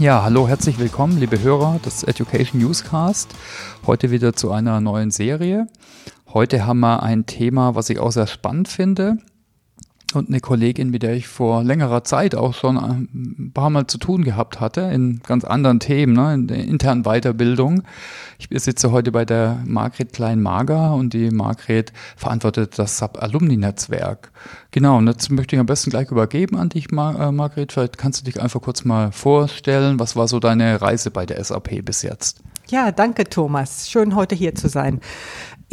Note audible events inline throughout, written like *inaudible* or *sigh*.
Ja, hallo, herzlich willkommen, liebe Hörer des Education Newscast. Heute wieder zu einer neuen Serie. Heute haben wir ein Thema, was ich auch sehr spannend finde und eine Kollegin, mit der ich vor längerer Zeit auch schon ein paar Mal zu tun gehabt hatte, in ganz anderen Themen, ne, in der internen Weiterbildung. Ich sitze heute bei der Margret Klein-Mager und die Margret verantwortet das Sub-Alumni-Netzwerk. Genau, und jetzt möchte ich am besten gleich übergeben an dich, Mar äh, Margret. Vielleicht kannst du dich einfach kurz mal vorstellen. Was war so deine Reise bei der SAP bis jetzt? Ja, danke Thomas. Schön heute hier zu sein.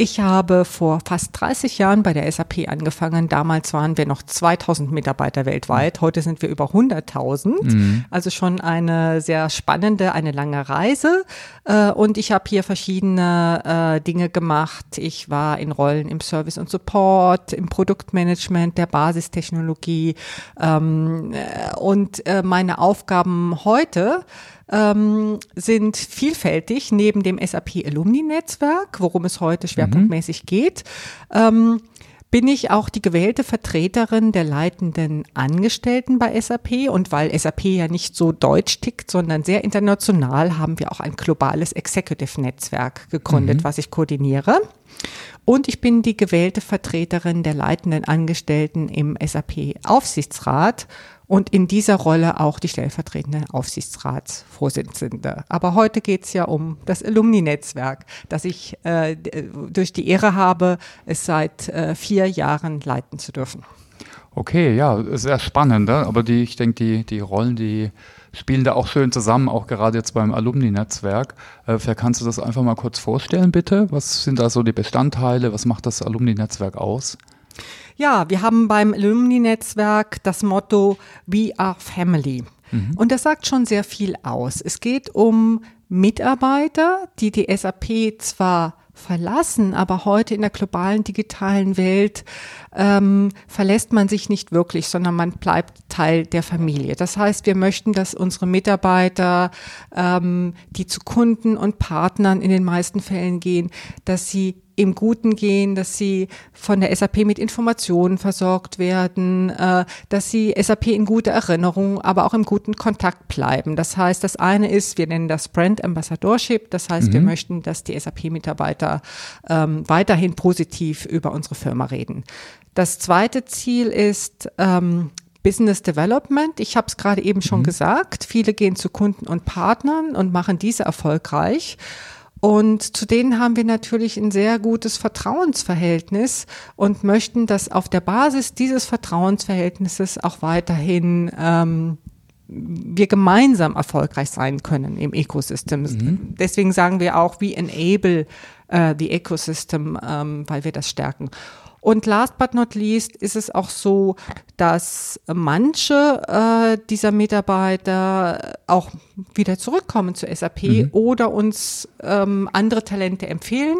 Ich habe vor fast 30 Jahren bei der SAP angefangen. Damals waren wir noch 2000 Mitarbeiter weltweit. Heute sind wir über 100.000. Mhm. Also schon eine sehr spannende, eine lange Reise. Äh, und ich habe hier verschiedene äh, Dinge gemacht. Ich war in Rollen im Service und Support, im Produktmanagement, der Basistechnologie. Ähm, äh, und meine Aufgaben heute ähm, sind vielfältig neben dem SAP Alumni Netzwerk, worum es heute mhm. schwerpunktmäßig mhm. geht. Ähm, bin ich auch die gewählte Vertreterin der leitenden Angestellten bei SAP. Und weil SAP ja nicht so deutsch tickt, sondern sehr international, haben wir auch ein globales Executive-Netzwerk gegründet, mhm. was ich koordiniere. Und ich bin die gewählte Vertreterin der leitenden Angestellten im SAP-Aufsichtsrat und in dieser Rolle auch die stellvertretende Aufsichtsratsvorsitzende. Aber heute geht es ja um das Alumni-Netzwerk, das ich äh, durch die Ehre habe, es seit äh, vier Jahren leiten zu dürfen. Okay, ja, sehr spannend. Ne? Aber die, ich denke, die, die Rollen, die spielen da auch schön zusammen, auch gerade jetzt beim Alumni-Netzwerk. Äh, vielleicht kannst du das einfach mal kurz vorstellen, bitte. Was sind da so die Bestandteile? Was macht das Alumni-Netzwerk aus? Ja, wir haben beim Alumni-Netzwerk das Motto We are Family. Mhm. Und das sagt schon sehr viel aus. Es geht um Mitarbeiter, die die SAP zwar verlassen, aber heute in der globalen digitalen Welt ähm, verlässt man sich nicht wirklich, sondern man bleibt Teil der Familie. Das heißt, wir möchten, dass unsere Mitarbeiter, ähm, die zu Kunden und Partnern in den meisten Fällen gehen, dass sie im Guten gehen, dass sie von der SAP mit Informationen versorgt werden, äh, dass sie SAP in guter Erinnerung, aber auch im guten Kontakt bleiben. Das heißt, das eine ist, wir nennen das Brand Ambassadorship. Das heißt, mhm. wir möchten, dass die SAP-Mitarbeiter ähm, weiterhin positiv über unsere Firma reden. Das zweite Ziel ist, ähm, Business Development. Ich habe es gerade eben schon mhm. gesagt. Viele gehen zu Kunden und Partnern und machen diese erfolgreich. Und zu denen haben wir natürlich ein sehr gutes Vertrauensverhältnis und möchten, dass auf der Basis dieses Vertrauensverhältnisses auch weiterhin ähm, wir gemeinsam erfolgreich sein können im Ecosystem. Mhm. Deswegen sagen wir auch, we enable uh, the ecosystem, ähm, weil wir das stärken. Und last but not least ist es auch so, dass manche äh, dieser Mitarbeiter auch wieder zurückkommen zu SAP mhm. oder uns ähm, andere Talente empfehlen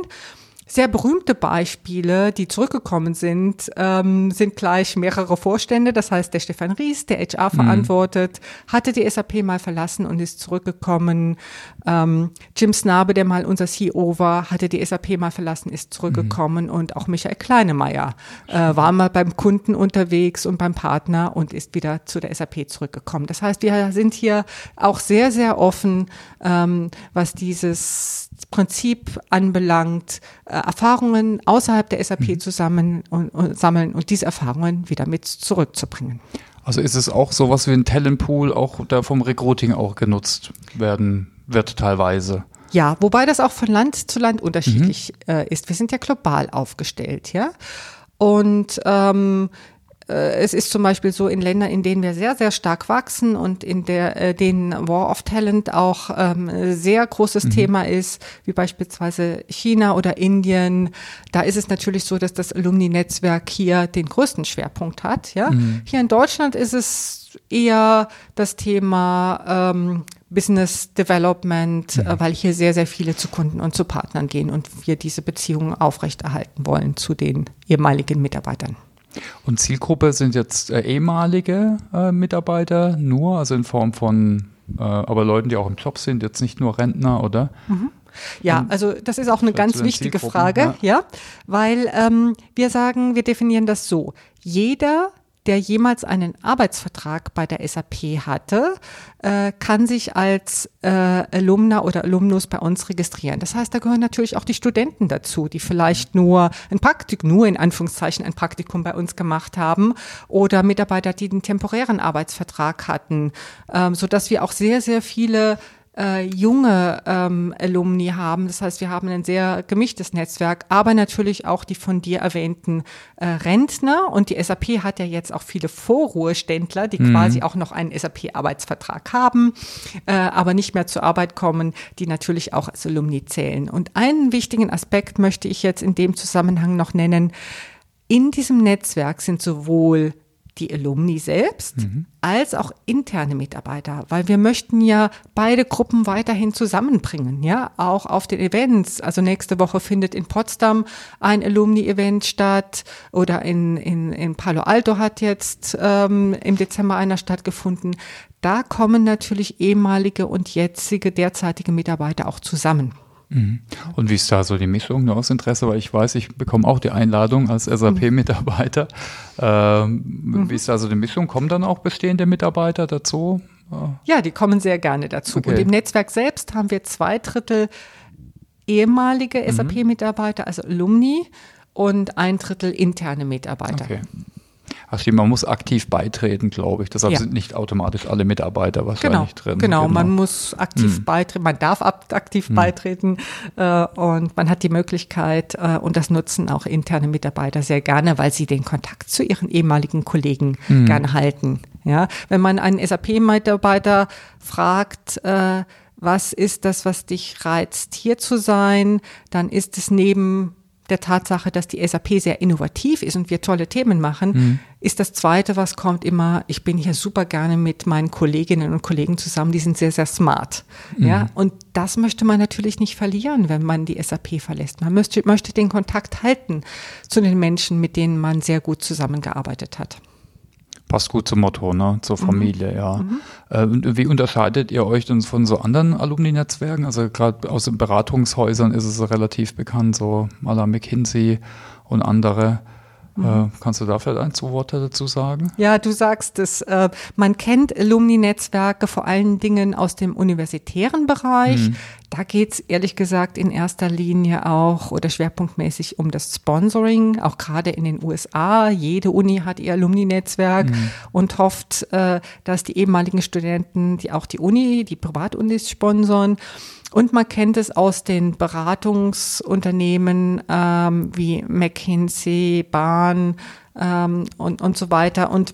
sehr berühmte Beispiele, die zurückgekommen sind, ähm, sind gleich mehrere Vorstände. Das heißt, der Stefan Ries, der HR verantwortet, mhm. hatte die SAP mal verlassen und ist zurückgekommen. Ähm, Jim Snabe, der mal unser CEO war, hatte die SAP mal verlassen, ist zurückgekommen. Mhm. Und auch Michael Kleinemeier äh, war mal beim Kunden unterwegs und beim Partner und ist wieder zu der SAP zurückgekommen. Das heißt, wir sind hier auch sehr, sehr offen, ähm, was dieses Prinzip anbelangt, äh, Erfahrungen außerhalb der SAP mhm. zusammen und, und, sammeln und diese Erfahrungen wieder mit zurückzubringen. Also ist es auch sowas wie ein Talentpool, auch da vom Recruiting auch genutzt werden wird teilweise? Ja, wobei das auch von Land zu Land unterschiedlich mhm. äh, ist. Wir sind ja global aufgestellt, ja. Und ähm, äh, es ist zum Beispiel so in Ländern, in denen wir sehr, sehr stark wachsen und in der, äh, denen War of Talent auch ähm, sehr großes mhm. Thema ist, wie beispielsweise China oder Indien. Da ist es natürlich so, dass das Alumni-Netzwerk hier den größten Schwerpunkt hat. Ja? Mhm. Hier in Deutschland ist es eher das Thema ähm, Business Development, ja. äh, weil hier sehr, sehr viele zu Kunden und zu Partnern gehen und wir diese Beziehungen aufrechterhalten wollen zu den ehemaligen Mitarbeitern. Und Zielgruppe sind jetzt äh, ehemalige äh, Mitarbeiter nur, also in Form von äh, aber Leuten, die auch im Job sind, jetzt nicht nur Rentner, oder? Mhm. Ja, also das ist auch eine ganz wichtige Frage, ja, ja weil ähm, wir sagen, wir definieren das so. Jeder der jemals einen Arbeitsvertrag bei der SAP hatte, äh, kann sich als äh, Alumna oder Alumnus bei uns registrieren. Das heißt, da gehören natürlich auch die Studenten dazu, die vielleicht nur ein Praktikum, nur in Anführungszeichen ein Praktikum bei uns gemacht haben oder Mitarbeiter, die den temporären Arbeitsvertrag hatten, ähm, so wir auch sehr, sehr viele äh, junge ähm, Alumni haben. Das heißt, wir haben ein sehr gemischtes Netzwerk, aber natürlich auch die von dir erwähnten äh, Rentner. Und die SAP hat ja jetzt auch viele Vorruheständler, die mhm. quasi auch noch einen SAP-Arbeitsvertrag haben, äh, aber nicht mehr zur Arbeit kommen, die natürlich auch als Alumni zählen. Und einen wichtigen Aspekt möchte ich jetzt in dem Zusammenhang noch nennen. In diesem Netzwerk sind sowohl die Alumni selbst mhm. als auch interne Mitarbeiter, weil wir möchten ja beide Gruppen weiterhin zusammenbringen, ja, auch auf den Events. Also nächste Woche findet in Potsdam ein Alumni-Event statt oder in, in, in Palo Alto hat jetzt ähm, im Dezember einer stattgefunden. Da kommen natürlich ehemalige und jetzige derzeitige Mitarbeiter auch zusammen. Mhm. Und wie ist da so die Mischung nur aus Interesse? Weil ich weiß, ich bekomme auch die Einladung als SAP-Mitarbeiter. *laughs* Ähm, mhm. Wie ist da so die Mischung? Kommen dann auch bestehende Mitarbeiter dazu? Ja, die kommen sehr gerne dazu. Okay. Und im Netzwerk selbst haben wir zwei Drittel ehemalige mhm. SAP-Mitarbeiter, also Alumni, und ein Drittel interne Mitarbeiter. Okay. Ach stimmt, man muss aktiv beitreten, glaube ich. Deshalb ja. sind nicht automatisch alle Mitarbeiter wahrscheinlich genau, drin. Genau, genau, man muss aktiv hm. beitreten, man darf aktiv hm. beitreten äh, und man hat die Möglichkeit äh, und das nutzen auch interne Mitarbeiter sehr gerne, weil sie den Kontakt zu ihren ehemaligen Kollegen hm. gerne halten. Ja, wenn man einen SAP-Mitarbeiter fragt, äh, was ist das, was dich reizt, hier zu sein, dann ist es neben der Tatsache, dass die SAP sehr innovativ ist und wir tolle Themen machen, mhm. ist das Zweite, was kommt immer, ich bin hier super gerne mit meinen Kolleginnen und Kollegen zusammen, die sind sehr, sehr smart. Mhm. Ja, und das möchte man natürlich nicht verlieren, wenn man die SAP verlässt. Man möchte, möchte den Kontakt halten zu den Menschen, mit denen man sehr gut zusammengearbeitet hat. Passt gut zum Motto, ne? zur mhm. Familie, mhm. ja. Mhm. Äh, wie unterscheidet ihr euch denn von so anderen Alumni-Netzwerken? Also gerade aus den Beratungshäusern ist es relativ bekannt, so à McKinsey und andere. Mhm. Äh, kannst du da vielleicht ein, zwei Worte dazu sagen? Ja, du sagst es. Äh, man kennt Alumni-Netzwerke vor allen Dingen aus dem universitären Bereich. Mhm. Da geht's ehrlich gesagt in erster Linie auch oder schwerpunktmäßig um das Sponsoring, auch gerade in den USA. Jede Uni hat ihr Alumni-Netzwerk mhm. und hofft, äh, dass die ehemaligen Studenten, die auch die Uni, die Privatunis sponsern. Und man kennt es aus den Beratungsunternehmen ähm, wie McKinsey, Bahn ähm, und, und so weiter. Und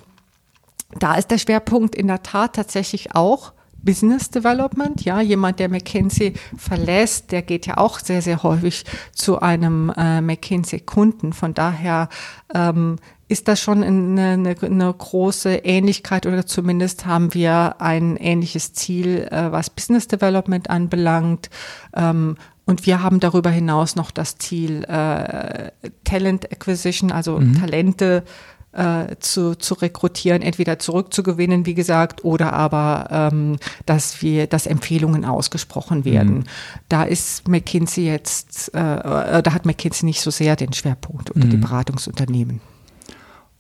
da ist der Schwerpunkt in der Tat tatsächlich auch Business Development. Ja, jemand, der McKinsey verlässt, der geht ja auch sehr, sehr häufig zu einem äh, McKinsey-Kunden. Von daher ähm, ist das schon eine, eine, eine, große Ähnlichkeit oder zumindest haben wir ein ähnliches Ziel, äh, was Business Development anbelangt. Ähm, und wir haben darüber hinaus noch das Ziel äh, Talent Acquisition, also mhm. Talente äh, zu, zu rekrutieren, entweder zurückzugewinnen, wie gesagt, oder aber, ähm, dass wir, dass Empfehlungen ausgesprochen werden. Mhm. Da ist McKinsey jetzt, äh, da hat McKinsey nicht so sehr den Schwerpunkt oder mhm. die Beratungsunternehmen.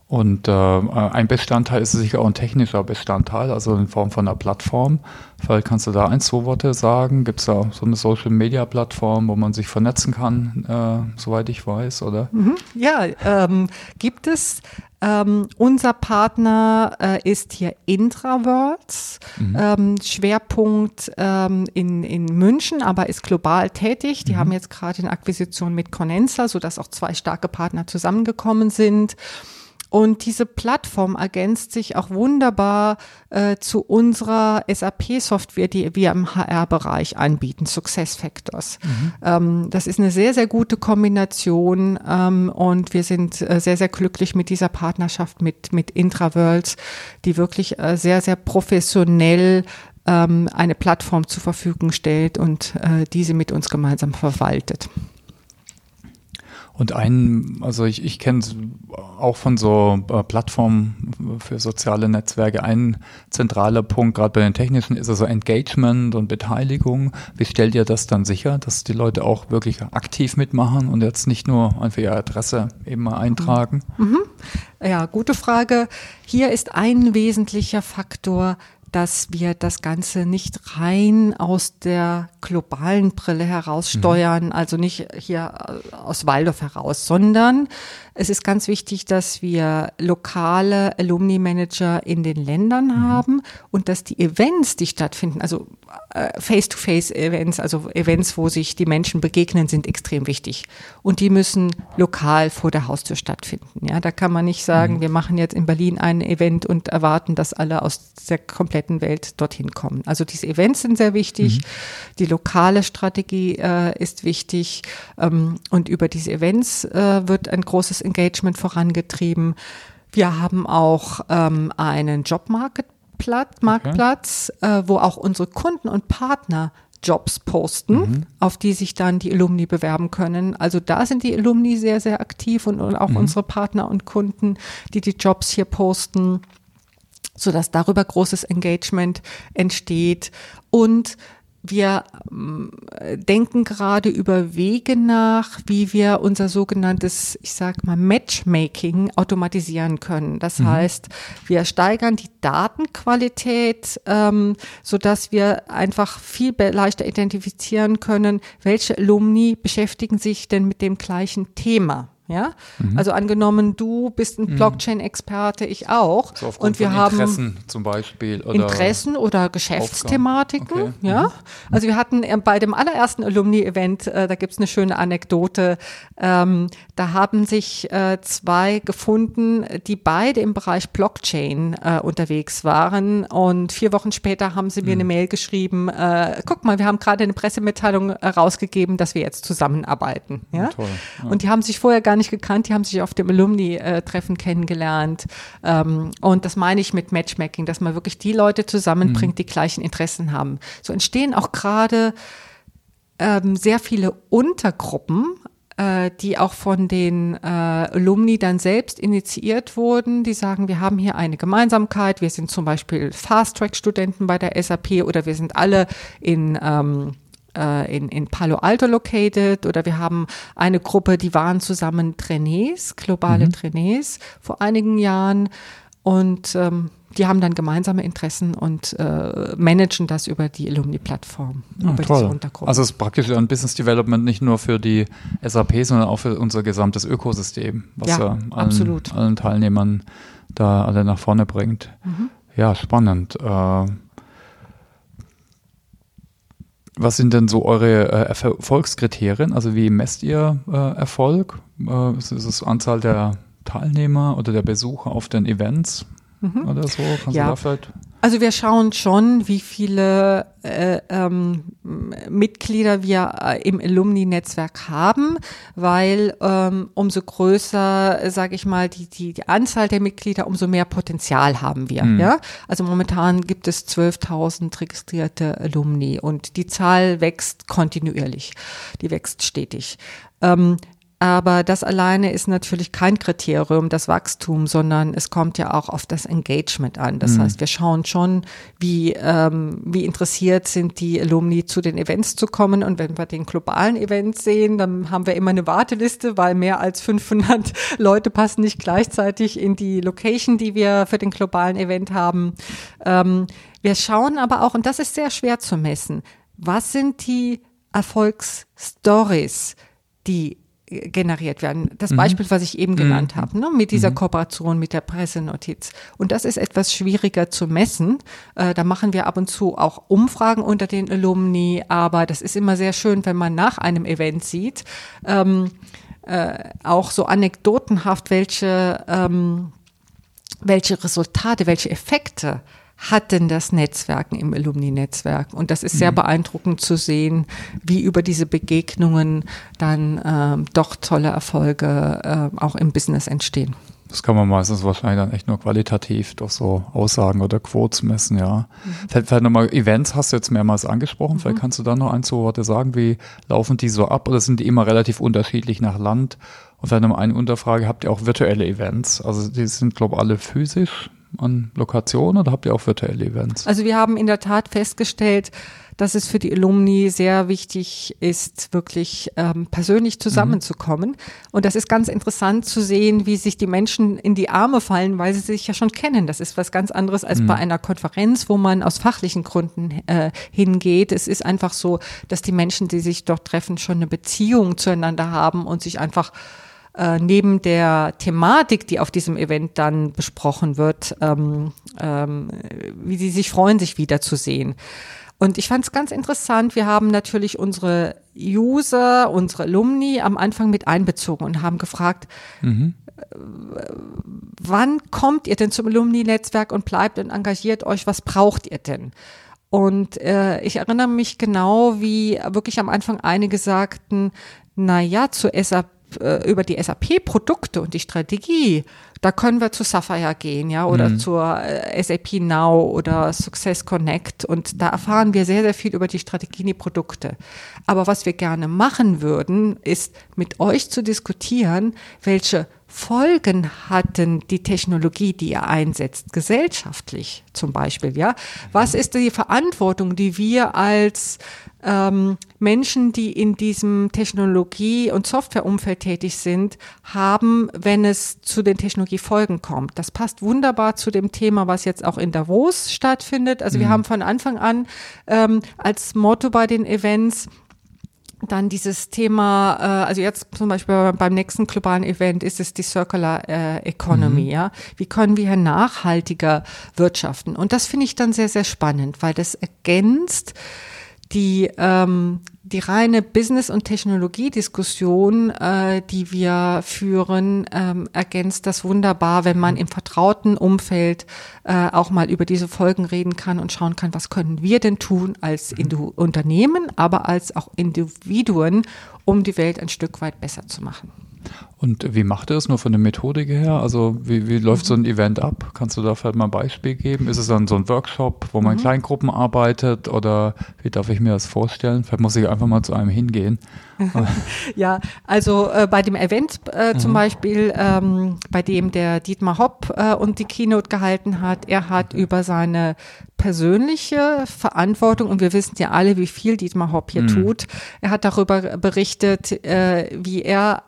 Und äh, ein Bestandteil ist sicher auch ein technischer Bestandteil, also in Form von einer Plattform. Vielleicht kannst du da ein, zwei Worte sagen. Gibt es da so eine Social-Media-Plattform, wo man sich vernetzen kann, äh, soweit ich weiß, oder? Mhm. Ja, ähm, gibt es. Ähm, unser Partner äh, ist hier Intraworlds, mhm. ähm, Schwerpunkt ähm, in, in München, aber ist global tätig. Die mhm. haben jetzt gerade eine Akquisition mit Conenza, sodass auch zwei starke Partner zusammengekommen sind. Und diese Plattform ergänzt sich auch wunderbar äh, zu unserer SAP-Software, die wir im HR-Bereich anbieten, SuccessFactors. Mhm. Ähm, das ist eine sehr, sehr gute Kombination ähm, und wir sind äh, sehr, sehr glücklich mit dieser Partnerschaft mit, mit Intraworlds, die wirklich äh, sehr, sehr professionell ähm, eine Plattform zur Verfügung stellt und äh, diese mit uns gemeinsam verwaltet. Und ein, also ich, ich kenne auch von so äh, Plattformen für soziale Netzwerke, ein zentraler Punkt, gerade bei den technischen, ist also Engagement und Beteiligung. Wie stellt ihr das dann sicher, dass die Leute auch wirklich aktiv mitmachen und jetzt nicht nur einfach ihre Adresse eben mal eintragen? Mhm. Ja, gute Frage. Hier ist ein wesentlicher Faktor, dass wir das Ganze nicht rein aus der globalen Brille heraus steuern, mhm. also nicht hier äh, aus Waldorf heraus, sondern es ist ganz wichtig, dass wir lokale Alumni-Manager in den Ländern mhm. haben und dass die Events, die stattfinden, also äh, Face-to-Face-Events, also Events, wo sich die Menschen begegnen, sind extrem wichtig. Und die müssen lokal vor der Haustür stattfinden. Ja, da kann man nicht sagen, mhm. wir machen jetzt in Berlin ein Event und erwarten, dass alle aus der kompletten Welt dorthin kommen. Also diese Events sind sehr wichtig. Mhm. Die lokale Strategie äh, ist wichtig. Ähm, und über diese Events äh, wird ein großes Engagement vorangetrieben. Wir haben auch ähm, einen Jobmarktplatz, Marktplatz, okay. äh, wo auch unsere Kunden und Partner Jobs posten, mhm. auf die sich dann die Alumni bewerben können. Also da sind die Alumni sehr, sehr aktiv und, und auch mhm. unsere Partner und Kunden, die die Jobs hier posten, sodass darüber großes Engagement entsteht. Und wir äh, denken gerade über Wege nach, wie wir unser sogenanntes, ich sag mal, Matchmaking automatisieren können. Das mhm. heißt, wir steigern die Datenqualität, ähm, so dass wir einfach viel leichter identifizieren können, welche Alumni beschäftigen sich denn mit dem gleichen Thema. Ja, mhm. also angenommen, du bist ein mhm. Blockchain-Experte, ich auch. So und wir haben Interessen zum Beispiel oder Interessen oder Geschäftsthematiken. Okay. Ja, mhm. also wir hatten bei dem allerersten Alumni-Event, äh, da gibt's eine schöne Anekdote. Ähm, da haben sich äh, zwei gefunden, die beide im Bereich Blockchain äh, unterwegs waren. Und vier Wochen später haben sie mir eine mhm. Mail geschrieben: äh, Guck mal, wir haben gerade eine Pressemitteilung rausgegeben, dass wir jetzt zusammenarbeiten. Ja, ja. und die haben sich vorher gar gar nicht gekannt, die haben sich auf dem Alumni-Treffen kennengelernt. Ähm, und das meine ich mit Matchmaking, dass man wirklich die Leute zusammenbringt, mhm. die gleichen Interessen haben. So entstehen auch gerade ähm, sehr viele Untergruppen, äh, die auch von den äh, Alumni dann selbst initiiert wurden, die sagen, wir haben hier eine Gemeinsamkeit, wir sind zum Beispiel Fast-Track-Studenten bei der SAP oder wir sind alle in ähm, äh, in, in Palo Alto located oder wir haben eine Gruppe, die waren zusammen Trainés, globale mhm. Trainés vor einigen Jahren und ähm, die haben dann gemeinsame Interessen und äh, managen das über die Alumni-Plattform, ja, über toll. diese Untergruppe. Also es ist praktisch ein Business Development nicht nur für die SAP, sondern auch für unser gesamtes Ökosystem, was ja, ja allen, allen, Teilnehmern da alle nach vorne bringt. Mhm. Ja, spannend. Äh, was sind denn so eure äh, Erfolgskriterien? Also wie messt ihr äh, Erfolg? Äh, ist es Anzahl der Teilnehmer oder der Besucher auf den Events mhm. oder so? Kannst ja. du da vielleicht also wir schauen schon, wie viele äh, ähm, Mitglieder wir äh, im Alumni-Netzwerk haben, weil ähm, umso größer, sage ich mal, die, die, die Anzahl der Mitglieder, umso mehr Potenzial haben wir. Mhm. Ja? Also momentan gibt es 12.000 registrierte Alumni und die Zahl wächst kontinuierlich, die wächst stetig. Ähm, aber das alleine ist natürlich kein Kriterium, das Wachstum, sondern es kommt ja auch auf das Engagement an. Das mhm. heißt, wir schauen schon, wie, ähm, wie interessiert sind die Alumni zu den Events zu kommen. Und wenn wir den globalen Event sehen, dann haben wir immer eine Warteliste, weil mehr als 500 *laughs* Leute passen nicht gleichzeitig in die Location, die wir für den globalen Event haben. Ähm, wir schauen aber auch, und das ist sehr schwer zu messen, was sind die Erfolgsstories, die generiert werden. Das mhm. Beispiel, was ich eben genannt mhm. habe, ne, mit dieser mhm. Kooperation mit der Pressenotiz. Und das ist etwas schwieriger zu messen. Äh, da machen wir ab und zu auch Umfragen unter den Alumni, aber das ist immer sehr schön, wenn man nach einem Event sieht, ähm, äh, auch so anekdotenhaft, welche, ähm, welche Resultate, welche Effekte hat denn das Netzwerken im Alumni-Netzwerk? Und das ist sehr mhm. beeindruckend zu sehen, wie über diese Begegnungen dann ähm, doch tolle Erfolge äh, auch im Business entstehen. Das kann man meistens wahrscheinlich dann echt nur qualitativ durch so Aussagen oder Quotes messen, ja. Mhm. Vielleicht, vielleicht nochmal Events hast du jetzt mehrmals angesprochen. Mhm. Vielleicht kannst du da noch ein, zwei Worte sagen. Wie laufen die so ab oder sind die immer relativ unterschiedlich nach Land? Und vielleicht nochmal eine Unterfrage. Habt ihr auch virtuelle Events? Also die sind, glaube ich, alle physisch an Lokationen oder habt ihr auch virtuelle Events? Also wir haben in der Tat festgestellt, dass es für die Alumni sehr wichtig ist, wirklich ähm, persönlich zusammenzukommen. Mhm. Und das ist ganz interessant zu sehen, wie sich die Menschen in die Arme fallen, weil sie sich ja schon kennen. Das ist was ganz anderes als mhm. bei einer Konferenz, wo man aus fachlichen Gründen äh, hingeht. Es ist einfach so, dass die Menschen, die sich dort treffen, schon eine Beziehung zueinander haben und sich einfach äh, neben der Thematik, die auf diesem Event dann besprochen wird, ähm, ähm, wie sie sich freuen, sich wiederzusehen. Und ich fand es ganz interessant. Wir haben natürlich unsere User, unsere Alumni am Anfang mit einbezogen und haben gefragt, mhm. wann kommt ihr denn zum Alumni-Netzwerk und bleibt und engagiert euch? Was braucht ihr denn? Und äh, ich erinnere mich genau, wie wirklich am Anfang einige sagten, na ja, zu SAP äh, über die SAP-Produkte und die Strategie, da können wir zu Sapphire gehen, ja, oder mhm. zur äh, SAP Now oder Success Connect und da erfahren wir sehr, sehr viel über die Strategien, die Produkte. Aber was wir gerne machen würden, ist mit euch zu diskutieren, welche Folgen hatten die Technologie, die ihr einsetzt, gesellschaftlich zum Beispiel, ja? Was ist die Verantwortung, die wir als ähm, Menschen, die in diesem Technologie- und Softwareumfeld tätig sind, haben, wenn es zu den Technologiefolgen kommt. Das passt wunderbar zu dem Thema, was jetzt auch in Davos stattfindet. Also mhm. wir haben von Anfang an ähm, als Motto bei den Events dann dieses Thema, äh, also jetzt zum Beispiel beim nächsten globalen Event ist es die Circular äh, Economy, mhm. ja. Wie können wir hier nachhaltiger wirtschaften? Und das finde ich dann sehr, sehr spannend, weil das ergänzt die, ähm, die reine Business- und Technologiediskussion, äh, die wir führen, ähm, ergänzt das wunderbar, wenn man im vertrauten Umfeld äh, auch mal über diese Folgen reden kann und schauen kann, was können wir denn tun als Indu Unternehmen, aber als auch Individuen, um die Welt ein Stück weit besser zu machen. Und wie macht ihr das nur von der Methodik her? Also wie, wie läuft so ein Event ab? Kannst du da vielleicht mal ein Beispiel geben? Ist es dann so ein Workshop, wo man in mhm. Kleingruppen arbeitet oder wie darf ich mir das vorstellen? Vielleicht muss ich einfach mal zu einem hingehen. *laughs* ja, also äh, bei dem Event äh, zum mhm. Beispiel, ähm, bei dem der Dietmar Hopp äh, und die Keynote gehalten hat, er hat über seine persönliche Verantwortung, und wir wissen ja alle, wie viel Dietmar Hopp hier mhm. tut, er hat darüber berichtet, äh, wie er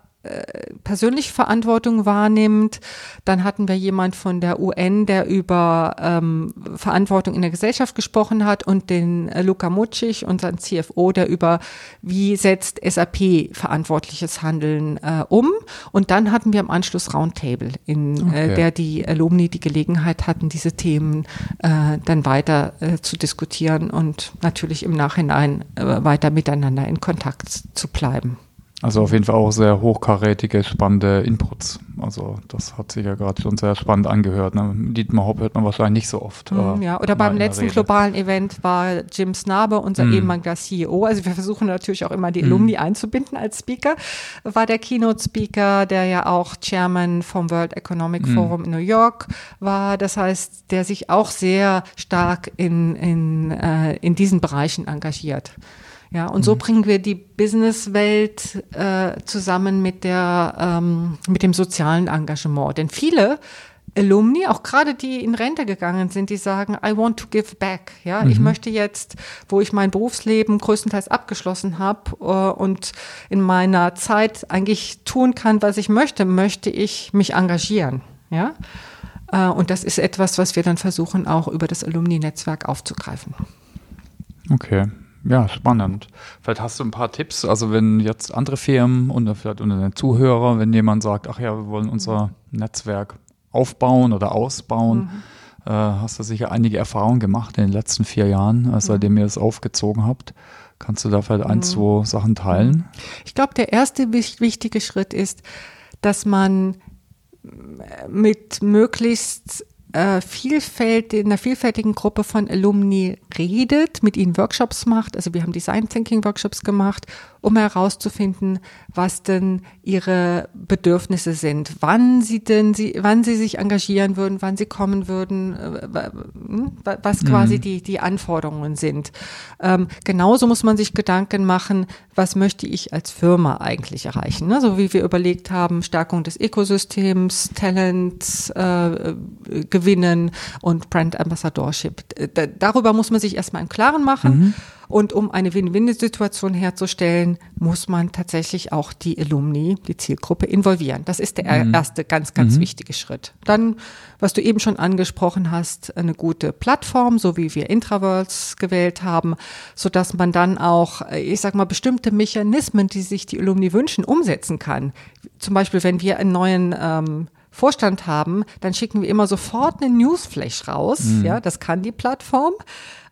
persönliche Verantwortung wahrnimmt. Dann hatten wir jemand von der UN, der über ähm, Verantwortung in der Gesellschaft gesprochen hat und den äh, Luka Mutschig, unseren CFO, der über wie setzt SAP verantwortliches Handeln äh, um. Und dann hatten wir im Anschluss Roundtable, in äh, okay. äh, der die Alumni die Gelegenheit hatten, diese Themen äh, dann weiter äh, zu diskutieren und natürlich im Nachhinein äh, weiter miteinander in Kontakt zu bleiben. Also auf jeden Fall auch sehr hochkarätige, spannende Inputs. Also das hat sich ja gerade schon sehr spannend angehört. Ne? Dietmar Hopp hört man wahrscheinlich nicht so oft. Mm, ja, oder beim letzten globalen Event war Jim Snabe, unser mm. ehemaliger CEO. Also wir versuchen natürlich auch immer die mm. Alumni einzubinden als Speaker. War der Keynote-Speaker, der ja auch Chairman vom World Economic mm. Forum in New York war. Das heißt, der sich auch sehr stark in, in, äh, in diesen Bereichen engagiert. Ja, und mhm. so bringen wir die Businesswelt äh, zusammen mit der ähm, mit dem sozialen Engagement. Denn viele Alumni, auch gerade die in Rente gegangen sind, die sagen, I want to give back. Ja, mhm. ich möchte jetzt, wo ich mein Berufsleben größtenteils abgeschlossen habe äh, und in meiner Zeit eigentlich tun kann, was ich möchte, möchte ich mich engagieren. Ja, äh, und das ist etwas, was wir dann versuchen, auch über das Alumni-Netzwerk aufzugreifen. Okay. Ja, spannend. Vielleicht hast du ein paar Tipps. Also wenn jetzt andere Firmen und vielleicht unter den Zuhörer, wenn jemand sagt, ach ja, wir wollen unser Netzwerk aufbauen oder ausbauen, mhm. äh, hast du sicher einige Erfahrungen gemacht in den letzten vier Jahren, äh, seitdem mhm. ihr es aufgezogen habt. Kannst du da vielleicht ein, mhm. zwei Sachen teilen? Ich glaube, der erste wichtige Schritt ist, dass man mit möglichst äh, Vielfalt, in einer vielfältigen Gruppe von Alumni redet, mit ihnen Workshops macht. Also wir haben Design Thinking Workshops gemacht, um herauszufinden, was denn ihre Bedürfnisse sind, wann sie denn sie, wann sie sich engagieren würden, wann sie kommen würden, äh, hm, was quasi mhm. die die Anforderungen sind. Ähm, genauso muss man sich Gedanken machen, was möchte ich als Firma eigentlich erreichen? Ne? So wie wir überlegt haben, Stärkung des Ökosystems, Talent äh, gewinnen und Brand Ambassadorship. darüber muss man sich erstmal im Klaren machen. Mhm. Und um eine Win-Win-Situation herzustellen, muss man tatsächlich auch die Alumni, die Zielgruppe involvieren. Das ist der mhm. erste ganz, ganz mhm. wichtige Schritt. Dann, was du eben schon angesprochen hast, eine gute Plattform, so wie wir Intraworlds gewählt haben, so dass man dann auch, ich sag mal, bestimmte Mechanismen, die sich die Alumni wünschen, umsetzen kann. Zum Beispiel, wenn wir einen neuen ähm, Vorstand haben, dann schicken wir immer sofort einen Newsflash raus. Mhm. Ja, das kann die Plattform.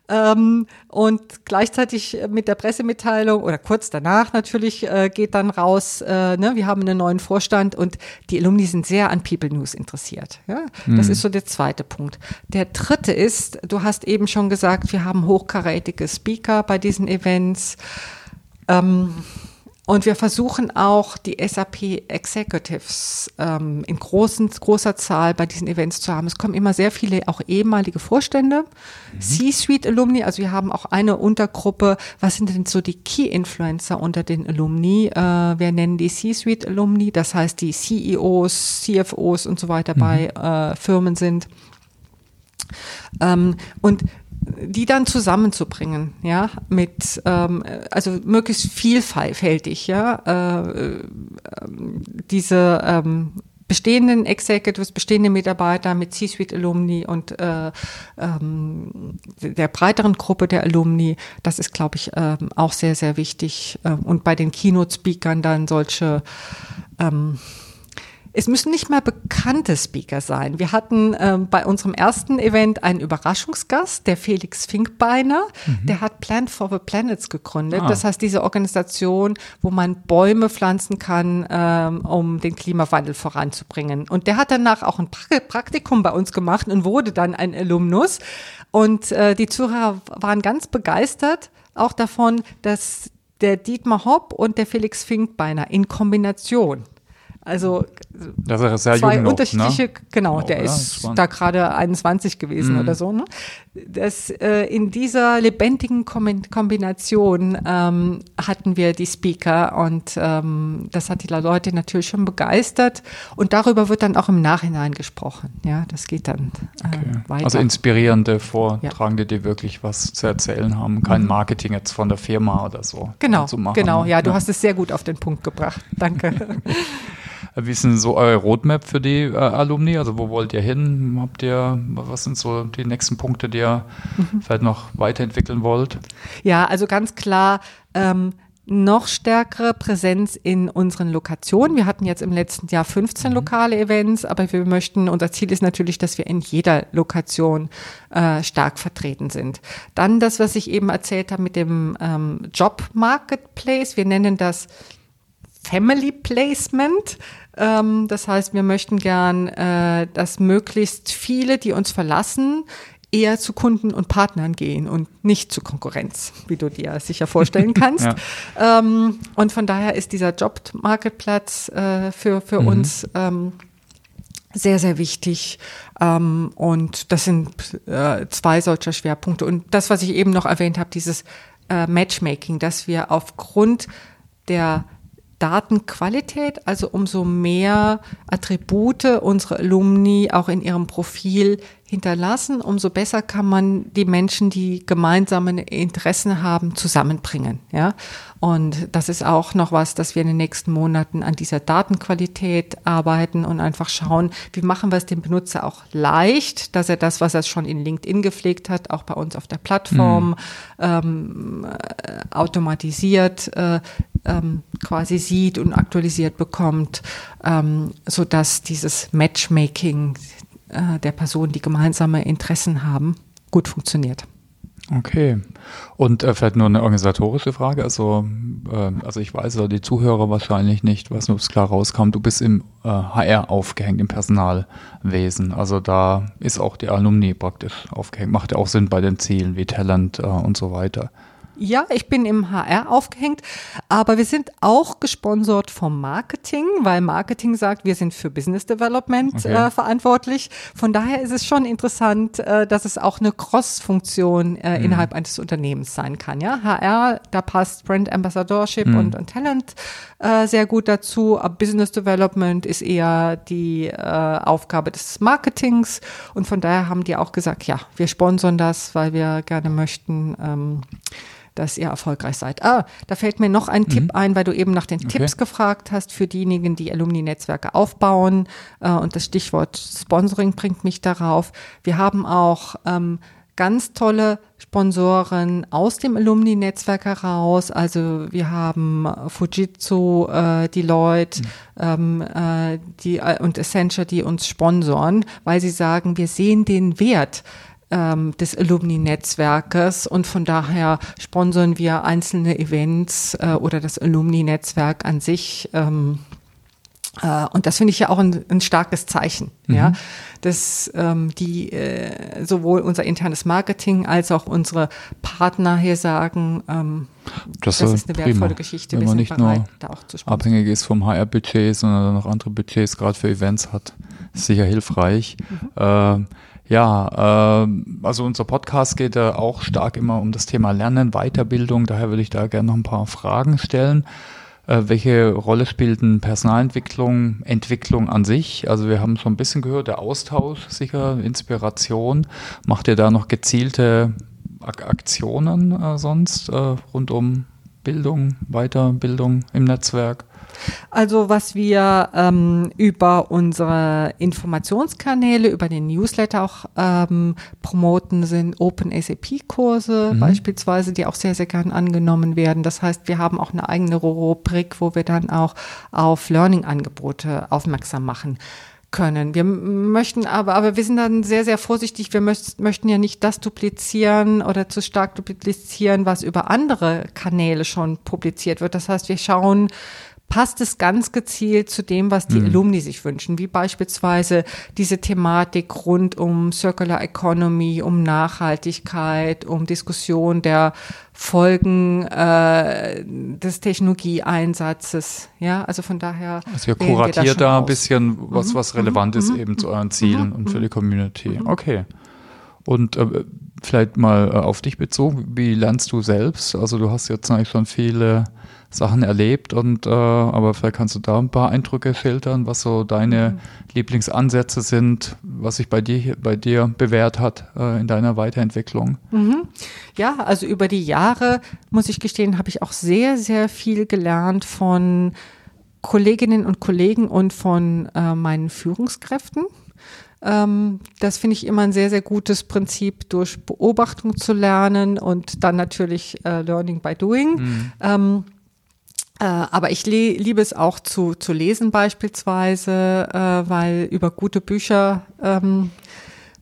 Ähm, und gleichzeitig mit der Pressemitteilung oder kurz danach natürlich äh, geht dann raus, äh, ne, wir haben einen neuen Vorstand und die Alumni sind sehr an People News interessiert. Ja? Mhm. Das ist so der zweite Punkt. Der dritte ist, du hast eben schon gesagt, wir haben hochkarätige Speaker bei diesen Events. Ähm, und wir versuchen auch die SAP Executives ähm, in großen, großer Zahl bei diesen Events zu haben. Es kommen immer sehr viele auch ehemalige Vorstände, mhm. C-Suite Alumni. Also wir haben auch eine Untergruppe. Was sind denn so die Key Influencer unter den Alumni? Äh, wir nennen die C-Suite Alumni. Das heißt, die CEOs, CFOs und so weiter mhm. bei äh, Firmen sind. Ähm, und die dann zusammenzubringen, ja, mit ähm, also möglichst vielfältig, ja, äh, äh, diese ähm, bestehenden Executives, bestehende Mitarbeiter mit C-Suite Alumni und äh, ähm, der breiteren Gruppe der Alumni, das ist, glaube ich, ähm, auch sehr, sehr wichtig. Ähm, und bei den Keynote-Speakern dann solche ähm, es müssen nicht mal bekannte Speaker sein. Wir hatten ähm, bei unserem ersten Event einen Überraschungsgast, der Felix Finkbeiner. Mhm. Der hat Plant for the Planets gegründet. Ah. Das heißt, diese Organisation, wo man Bäume pflanzen kann, ähm, um den Klimawandel voranzubringen. Und der hat danach auch ein Praktikum bei uns gemacht und wurde dann ein Alumnus. Und äh, die Zuhörer waren ganz begeistert auch davon, dass der Dietmar Hopp und der Felix Finkbeiner in Kombination also das ist sehr zwei jung noch, unterschiedliche, ne? genau, der ja, ist da gerade 21 gewesen mhm. oder so. Ne? Das, äh, in dieser lebendigen Kombination ähm, hatten wir die Speaker und ähm, das hat die Leute natürlich schon begeistert und darüber wird dann auch im Nachhinein gesprochen. Ja, das geht dann äh, okay. weiter. Also inspirierende Vortragende, ja. die wirklich was zu erzählen haben, kein mhm. Marketing jetzt von der Firma oder so genau, zu machen. Genau, ja, du ja. hast es sehr gut auf den Punkt gebracht. Danke. *laughs* Wie ist denn so eure Roadmap für die äh, Alumni? Also wo wollt ihr hin? Habt ihr, was sind so die nächsten Punkte, die ihr mhm. vielleicht noch weiterentwickeln wollt? Ja, also ganz klar, ähm, noch stärkere Präsenz in unseren Lokationen. Wir hatten jetzt im letzten Jahr 15 mhm. lokale Events, aber wir möchten, unser Ziel ist natürlich, dass wir in jeder Lokation äh, stark vertreten sind. Dann das, was ich eben erzählt habe mit dem ähm, Job Marketplace. Wir nennen das Family Placement. Ähm, das heißt, wir möchten gern, äh, dass möglichst viele, die uns verlassen, eher zu Kunden und Partnern gehen und nicht zu Konkurrenz, wie du dir sicher vorstellen *laughs* kannst. ja. ähm, und von daher ist dieser Job-Marketplatz äh, für, für mhm. uns ähm, sehr, sehr wichtig. Ähm, und das sind äh, zwei solcher Schwerpunkte. Und das, was ich eben noch erwähnt habe, dieses äh, Matchmaking, dass wir aufgrund der Datenqualität, also umso mehr Attribute unsere Alumni auch in ihrem Profil hinterlassen, umso besser kann man die Menschen, die gemeinsame Interessen haben, zusammenbringen. Ja? Und das ist auch noch was, dass wir in den nächsten Monaten an dieser Datenqualität arbeiten und einfach schauen, wie machen wir es dem Benutzer auch leicht, dass er das, was er schon in LinkedIn gepflegt hat, auch bei uns auf der Plattform mhm. ähm, äh, automatisiert äh, ähm, quasi sieht und aktualisiert bekommt, ähm, so dass dieses Matchmaking äh, der Personen, die gemeinsame Interessen haben, gut funktioniert. Okay. Und äh, vielleicht nur eine organisatorische Frage. Also, äh, also ich weiß, die Zuhörer wahrscheinlich nicht, was nur klar rauskam. Du bist im äh, HR aufgehängt, im Personalwesen. Also da ist auch die Alumni praktisch aufgehängt. Macht ja auch Sinn bei den Zielen wie Talent äh, und so weiter. Ja, ich bin im HR aufgehängt, aber wir sind auch gesponsert vom Marketing, weil Marketing sagt, wir sind für Business Development okay. äh, verantwortlich. Von daher ist es schon interessant, äh, dass es auch eine Cross-Funktion äh, mhm. innerhalb eines Unternehmens sein kann. Ja, HR, da passt Brand Ambassadorship mhm. und, und, Talent äh, sehr gut dazu. Aber Business Development ist eher die äh, Aufgabe des Marketings und von daher haben die auch gesagt, ja, wir sponsern das, weil wir gerne möchten. Ähm, dass ihr erfolgreich seid. Ah, da fällt mir noch ein mhm. Tipp ein, weil du eben nach den okay. Tipps gefragt hast für diejenigen, die Alumni-Netzwerke aufbauen. Äh, und das Stichwort Sponsoring bringt mich darauf. Wir haben auch ähm, ganz tolle Sponsoren aus dem Alumni-Netzwerk heraus. Also wir haben Fujitsu, äh, Deloitte mhm. ähm, äh, die, äh, und Accenture, die uns sponsoren, weil sie sagen, wir sehen den Wert ähm, des Alumni-Netzwerkes und von daher sponsern wir einzelne Events äh, oder das Alumni-Netzwerk an sich. Ähm, äh, und das finde ich ja auch ein, ein starkes Zeichen, mhm. ja, dass ähm, die äh, sowohl unser internes Marketing als auch unsere Partner hier sagen, ähm, das, das ist eine prima. wertvolle Geschichte. Wenn man nicht bereit, nur abhängig ist vom HR-Budget, sondern noch andere Budgets gerade für Events hat, ist sicher hilfreich. Mhm. Ähm, ja, äh, also unser Podcast geht ja auch stark immer um das Thema Lernen, Weiterbildung. Daher würde ich da gerne noch ein paar Fragen stellen. Äh, welche Rolle spielt denn Personalentwicklung, Entwicklung an sich? Also wir haben schon ein bisschen gehört, der Austausch sicher, Inspiration. Macht ihr da noch gezielte Ak Aktionen äh, sonst äh, rund um Bildung, Weiterbildung im Netzwerk? Also was wir ähm, über unsere Informationskanäle, über den Newsletter auch ähm, promoten, sind Open SAP-Kurse mhm. beispielsweise, die auch sehr, sehr gern angenommen werden. Das heißt, wir haben auch eine eigene Rubrik, wo wir dann auch auf Learning-Angebote aufmerksam machen können. Wir möchten aber, aber wir sind dann sehr, sehr vorsichtig. Wir möcht, möchten ja nicht das duplizieren oder zu stark duplizieren, was über andere Kanäle schon publiziert wird. Das heißt, wir schauen, passt es ganz gezielt zu dem, was die mhm. Alumni sich wünschen, wie beispielsweise diese Thematik rund um Circular Economy, um Nachhaltigkeit, um Diskussion der Folgen äh, des Technologieeinsatzes. Ja, also von daher. Also ihr kuratiert da, da ein bisschen was, was mhm. relevant mhm. ist eben zu euren Zielen mhm. und für die Community. Mhm. Okay. Und äh, vielleicht mal äh, auf dich bezogen, wie lernst du selbst? Also du hast jetzt eigentlich schon viele Sachen erlebt und äh, aber vielleicht kannst du da ein paar Eindrücke schildern, was so deine mhm. Lieblingsansätze sind, was sich bei dir bei dir bewährt hat äh, in deiner Weiterentwicklung. Mhm. Ja, also über die Jahre muss ich gestehen, habe ich auch sehr sehr viel gelernt von Kolleginnen und Kollegen und von äh, meinen Führungskräften ähm, das finde ich immer ein sehr, sehr gutes Prinzip, durch Beobachtung zu lernen und dann natürlich äh, Learning by Doing. Mhm. Ähm, äh, aber ich liebe es auch zu, zu lesen beispielsweise, äh, weil über gute Bücher ähm,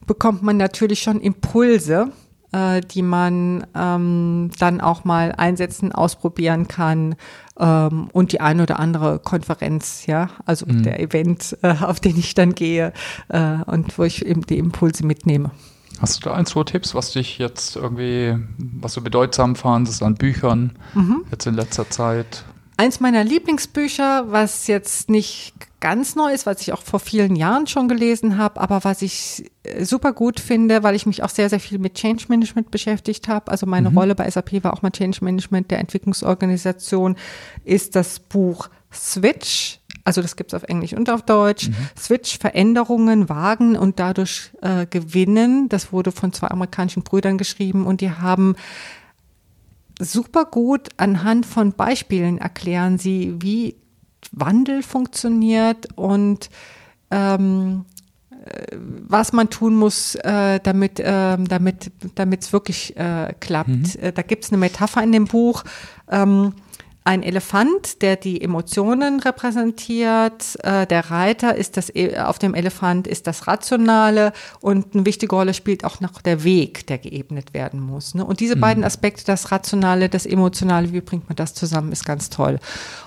bekommt man natürlich schon Impulse, äh, die man ähm, dann auch mal einsetzen, ausprobieren kann ähm, und die eine oder andere Konferenz, ja, also mhm. der Event, äh, auf den ich dann gehe äh, und wo ich eben die Impulse mitnehme. Hast du da ein, zwei Tipps, was dich jetzt irgendwie, was du bedeutsam fandest an Büchern mhm. jetzt in letzter Zeit? Eins meiner Lieblingsbücher, was jetzt nicht ganz neu ist, was ich auch vor vielen Jahren schon gelesen habe, aber was ich äh, super gut finde, weil ich mich auch sehr, sehr viel mit Change Management beschäftigt habe. Also meine mhm. Rolle bei SAP war auch mal Change Management der Entwicklungsorganisation, ist das Buch Switch. Also das gibt es auf Englisch und auf Deutsch. Mhm. Switch, Veränderungen wagen und dadurch äh, gewinnen. Das wurde von zwei amerikanischen Brüdern geschrieben und die haben super gut anhand von Beispielen erklären sie, wie Wandel funktioniert und ähm, äh, was man tun muss, äh, damit äh, damit damit es wirklich äh, klappt. Mhm. Äh, da gibt es eine Metapher in dem Buch. Ähm, ein Elefant, der die Emotionen repräsentiert. Äh, der Reiter ist das e, auf dem Elefant ist das Rationale und eine wichtige Rolle spielt auch noch der Weg, der geebnet werden muss. Ne? Und diese mhm. beiden Aspekte, das Rationale, das Emotionale, wie bringt man das zusammen, ist ganz toll.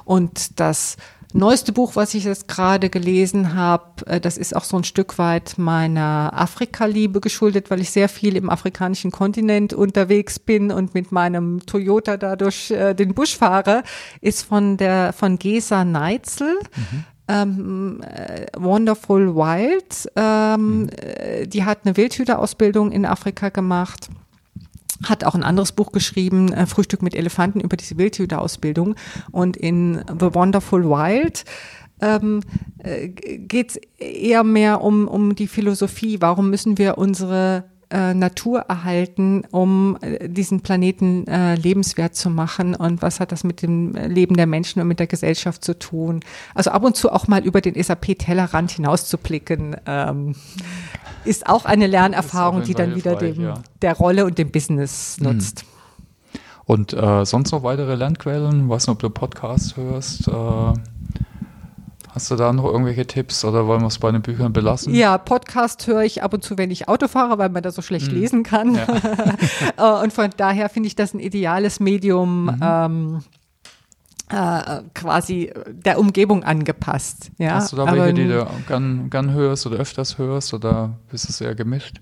Und das neueste Buch, was ich jetzt gerade gelesen habe, äh, das ist auch so ein Stück weit meiner Afrika-Liebe geschuldet, weil ich sehr viel im afrikanischen Kontinent unterwegs bin und mit meinem Toyota da durch äh, den Busch fahre, ist von der von Gesa Neitzel. Mhm. Ähm, äh, Wonderful Wild. Ähm, mhm. Äh, die hat eine Wildhüterausbildung in Afrika gemacht hat auch ein anderes Buch geschrieben, äh, Frühstück mit Elefanten über diese Wildhüterausbildung. Und in The Wonderful Wild ähm, äh, geht es eher mehr um, um die Philosophie. Warum müssen wir unsere äh, Natur erhalten, um äh, diesen Planeten äh, lebenswert zu machen und was hat das mit dem Leben der Menschen und mit der Gesellschaft zu tun. Also ab und zu auch mal über den SAP-Tellerrand hinauszublicken, ähm, ist auch eine Lernerfahrung, die dann wieder dem, ja. der Rolle und dem Business hm. nutzt. Und äh, sonst noch weitere Lernquellen? Weiß nicht, ob du Podcast hörst. Äh Hast du da noch irgendwelche Tipps oder wollen wir es bei den Büchern belassen? Ja, Podcast höre ich ab und zu, wenn ich Auto fahre, weil man da so schlecht mhm. lesen kann. Ja. *laughs* Äh, und von daher finde ich das ein ideales Medium. Mhm. Ähm, äh, quasi der Umgebung angepasst. Ja? Hast du da welche, Aber, die du gern, gern hörst oder öfters hörst oder bist du sehr gemischt?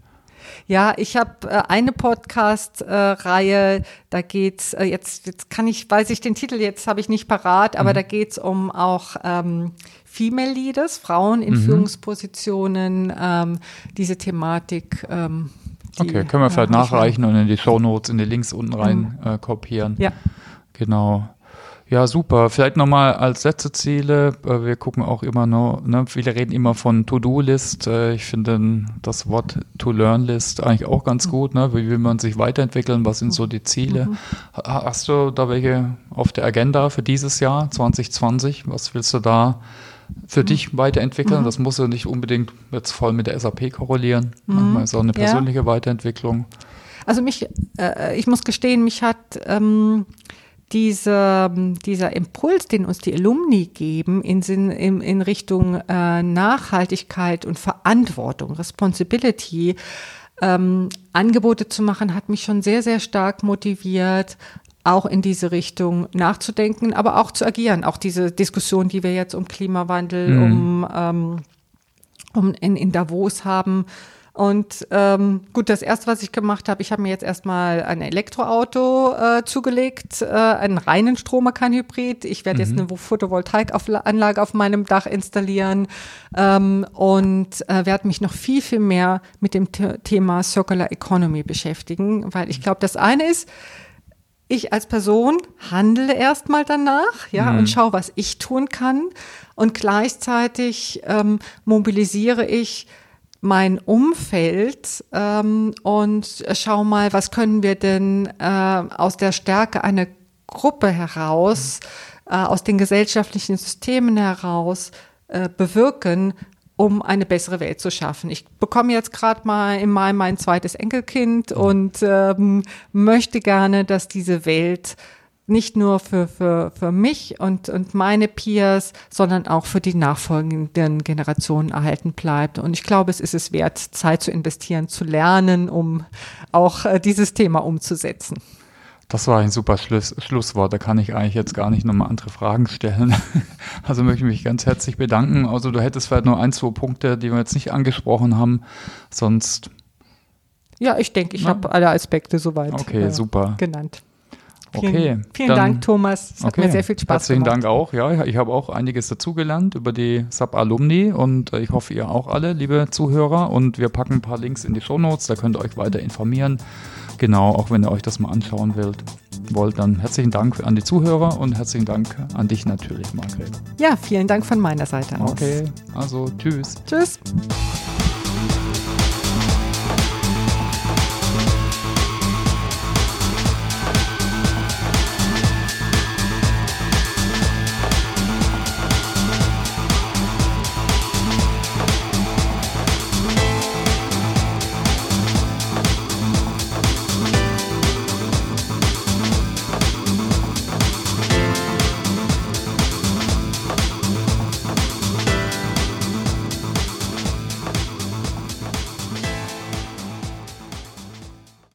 Ja, ich habe äh, eine Podcast-Reihe, äh, da geht's äh, jetzt, jetzt kann ich, weiß ich den Titel jetzt habe ich nicht parat, aber mhm. da geht's um auch ähm, Female Leaders, Frauen in mhm. Führungspositionen, ähm, diese Thematik. Ähm, die, okay, können wir vielleicht nachreichen und in die Show Notes in die Links unten rein mhm. äh, kopieren. Ja. Genau. Ja, super. Vielleicht nochmal als letzte Ziele. Äh, wir gucken auch immer nur, ne, viele reden immer von To-Do-List. Äh, ich finde das Wort To-Learn-List eigentlich auch ganz gut. Ne? Wie will man sich weiterentwickeln? Was sind so die Ziele? Mhm. Hast du da welche auf der Agenda für dieses Jahr 2020? Was willst du da für mhm. dich weiterentwickeln? Mhm. Das muss ja nicht unbedingt jetzt voll mit der SAP korrelieren. Mhm. Manchmal ist auch eine persönliche ja. Weiterentwicklung. Also mich, äh, ich muss gestehen, mich hat ähm, dieser, dieser Impuls, den uns die Alumni geben in, Sinn, in, in Richtung äh, Nachhaltigkeit und Verantwortung, Responsibility, ähm, Angebote zu machen, hat mich schon sehr, sehr stark motiviert, auch in diese Richtung nachzudenken, aber auch zu agieren. Auch diese Diskussion, die wir jetzt um Klimawandel, mhm. um, ähm, um in, in Davos haben, und ähm, gut, das erste, was ich gemacht habe, ich habe mir jetzt erstmal ein Elektroauto äh, zugelegt, äh, einen reinen Stromer, kein Hybrid. Ich werde mhm. jetzt eine Photovoltaikanlage auf meinem Dach installieren ähm, und äh, werde mich noch viel, viel mehr mit dem Thema Circular Economy beschäftigen, weil ich glaube, das eine ist, ich als Person handle erstmal danach, ja, mhm. und schaue, was ich tun kann. Und gleichzeitig ähm, mobilisiere ich mein Umfeld ähm, und schau mal, was können wir denn äh, aus der Stärke einer Gruppe heraus, äh, aus den gesellschaftlichen Systemen heraus äh, bewirken, um eine bessere Welt zu schaffen. Ich bekomme jetzt gerade mal im Mai mein zweites Enkelkind und ähm, möchte gerne, dass diese Welt nicht nur für, für, für mich und, und meine Peers, sondern auch für die nachfolgenden Generationen erhalten bleibt. Und ich glaube, es ist es wert, Zeit zu investieren, zu lernen, um auch äh, dieses Thema umzusetzen. Das war ein super Schluss, Schlusswort. Da kann ich eigentlich jetzt gar nicht nochmal andere Fragen stellen. *laughs* Also möchte ich mich ganz herzlich bedanken. Also du hättest vielleicht noch ein, zwei Punkte, die wir jetzt nicht angesprochen haben. Sonst. Ja, ich denke, ich habe alle Aspekte soweit okay, äh, super. genannt. Vielen, okay. Vielen dann, Dank, Thomas. Es hat okay. mir sehr viel Spaß Herzlichen gemacht. Herzlichen Dank auch. Ja, ich habe auch einiges dazugelernt über die Sub-Alumni und äh, ich hoffe, ihr auch alle, liebe Zuhörer. Und wir packen ein paar Links in die Show Notes, da könnt ihr euch weiter informieren. Genau, auch wenn ihr euch das mal anschauen wollt. wollt dann herzlichen Dank an die Zuhörer und herzlichen Dank an dich natürlich, Margret. Ja, vielen Dank von meiner Seite aus. Okay, also tschüss. Tschüss.